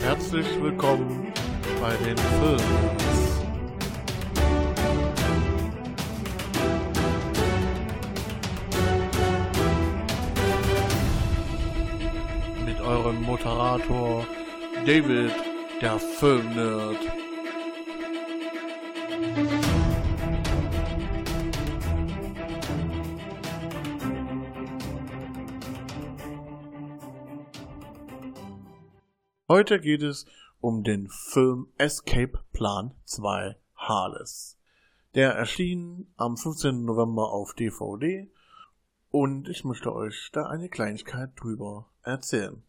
herzlich willkommen bei den Filmen. Mit eurem Moderator David, der Filmnerd. Heute geht es um den Film Escape Plan 2 Hales. Der erschien am 15. November auf DVD und ich möchte euch da eine Kleinigkeit drüber erzählen.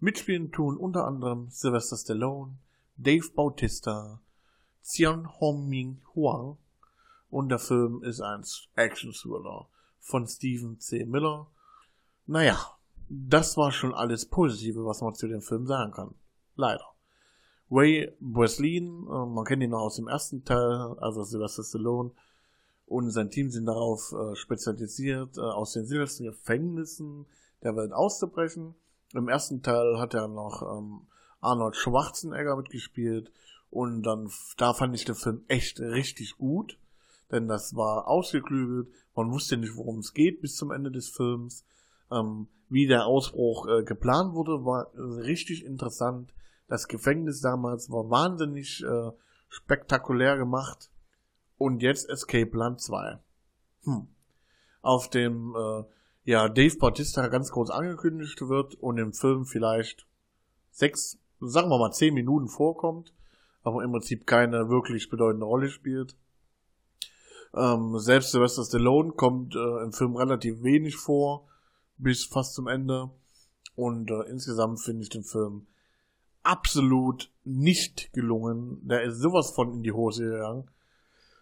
Mitspielen tun unter anderem Sylvester Stallone, Dave Bautista, Xian Hongming Huang und der Film ist ein Action-Thriller von Stephen C. Miller. Naja, das war schon alles Positive, was man zu dem Film sagen kann. Leider. Ray Breslin, äh, man kennt ihn noch aus dem ersten Teil, also Sylvester Stallone, und sein Team sind darauf äh, spezialisiert, äh, aus den sichersten Gefängnissen der Welt auszubrechen. Im ersten Teil hat er noch ähm, Arnold Schwarzenegger mitgespielt und dann da fand ich den Film echt richtig gut, denn das war ausgeklügelt. Man wusste nicht, worum es geht bis zum Ende des Films. Ähm, wie der Ausbruch äh, geplant wurde, war richtig interessant. Das Gefängnis damals war wahnsinnig äh, spektakulär gemacht. Und jetzt Escape Land 2. Hm. Auf dem äh, ja Dave Bautista ganz kurz angekündigt wird und im Film vielleicht sechs, sagen wir mal zehn Minuten vorkommt, aber im Prinzip keine wirklich bedeutende Rolle spielt. Ähm, selbst Sylvester Stallone kommt äh, im Film relativ wenig vor bis fast zum Ende. Und äh, insgesamt finde ich den Film absolut nicht gelungen. Der ist sowas von in die Hose gegangen.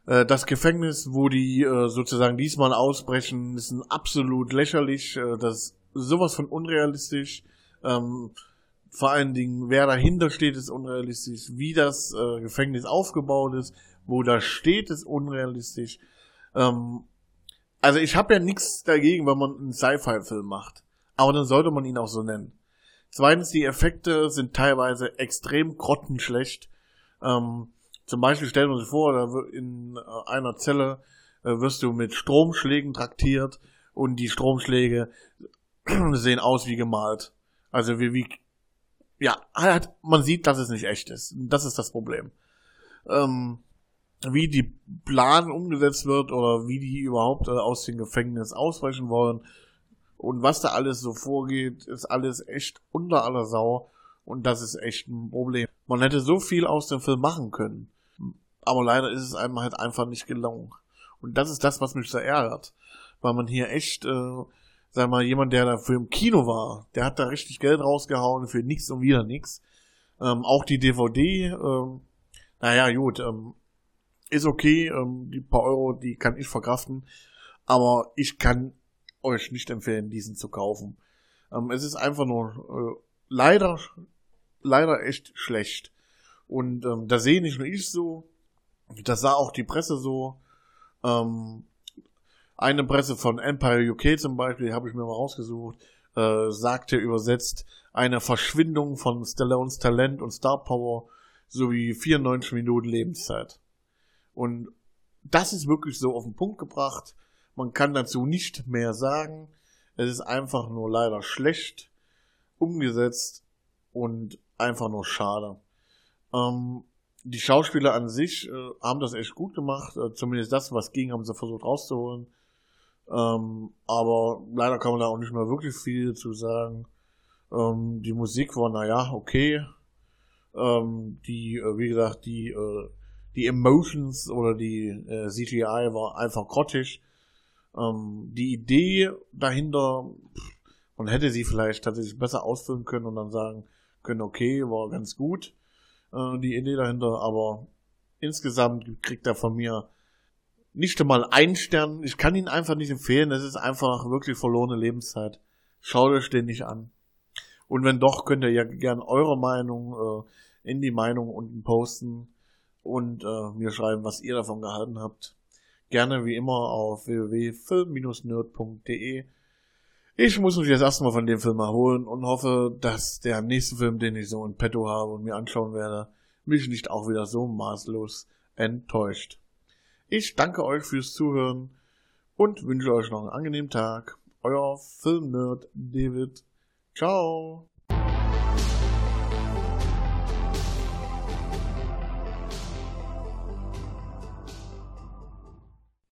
Äh, das Gefängnis, wo die äh, sozusagen diesmal ausbrechen, ist ein absolut lächerlich. Äh, das ist sowas von unrealistisch. Ähm, vor allen Dingen, wer dahinter steht, ist unrealistisch. Wie das äh, Gefängnis aufgebaut ist, wo da steht, ist unrealistisch. Ähm, also ich habe ja nichts dagegen, wenn man einen Sci-Fi-Film macht. Aber dann sollte man ihn auch so nennen. Zweitens, die Effekte sind teilweise extrem grottenschlecht. Ähm, zum Beispiel stellen wir uns vor, in äh, einer Zelle äh, wirst du mit Stromschlägen traktiert und die Stromschläge sehen aus wie gemalt. Also wie, wie ja, halt, man sieht, dass es nicht echt ist. Das ist das Problem. Ähm, wie die Plan umgesetzt wird oder wie die überhaupt äh, aus dem Gefängnis ausbrechen wollen und was da alles so vorgeht, ist alles echt unter aller Sau und das ist echt ein Problem. Man hätte so viel aus dem Film machen können, aber leider ist es einem halt einfach nicht gelungen. Und das ist das, was mich so ärgert, weil man hier echt, äh, sag mal, jemand, der da für im Kino war, der hat da richtig Geld rausgehauen für nichts und wieder nichts. Ähm, auch die DVD, ähm, naja, gut, ähm, ist okay, ähm, die paar Euro, die kann ich verkraften, aber ich kann euch nicht empfehlen, diesen zu kaufen. Ähm, es ist einfach nur äh, leider, leider echt schlecht. Und ähm, da sehe nicht nur ich so, das sah auch die Presse so. Ähm, eine Presse von Empire UK zum Beispiel, habe ich mir mal rausgesucht, äh, sagte übersetzt, eine Verschwindung von Stallones Talent und Star Power sowie 94 Minuten Lebenszeit. Und das ist wirklich so auf den Punkt gebracht. Man kann dazu nicht mehr sagen. Es ist einfach nur leider schlecht umgesetzt und einfach nur schade. Ähm, die Schauspieler an sich äh, haben das echt gut gemacht. Äh, zumindest das, was ging, haben sie versucht rauszuholen. Ähm, aber leider kann man da auch nicht mehr wirklich viel zu sagen. Ähm, die Musik war, naja, okay. Ähm, die, äh, wie gesagt, die äh, die Emotions oder die äh, CGI war einfach grottig. Ähm, die Idee dahinter, man hätte sie vielleicht tatsächlich besser ausfüllen können und dann sagen können, okay, war ganz gut, äh, die Idee dahinter, aber insgesamt kriegt er von mir nicht einmal einen Stern. Ich kann ihn einfach nicht empfehlen. Es ist einfach wirklich verlorene Lebenszeit. Schaut euch den nicht an. Und wenn doch, könnt ihr ja gerne eure Meinung äh, in die Meinung unten posten und äh, mir schreiben, was ihr davon gehalten habt. Gerne wie immer auf www.film-nerd.de. Ich muss mich jetzt erstmal von dem Film erholen und hoffe, dass der nächste Film, den ich so in petto habe und mir anschauen werde, mich nicht auch wieder so maßlos enttäuscht. Ich danke euch fürs Zuhören und wünsche euch noch einen angenehmen Tag. Euer Filmnerd David. Ciao.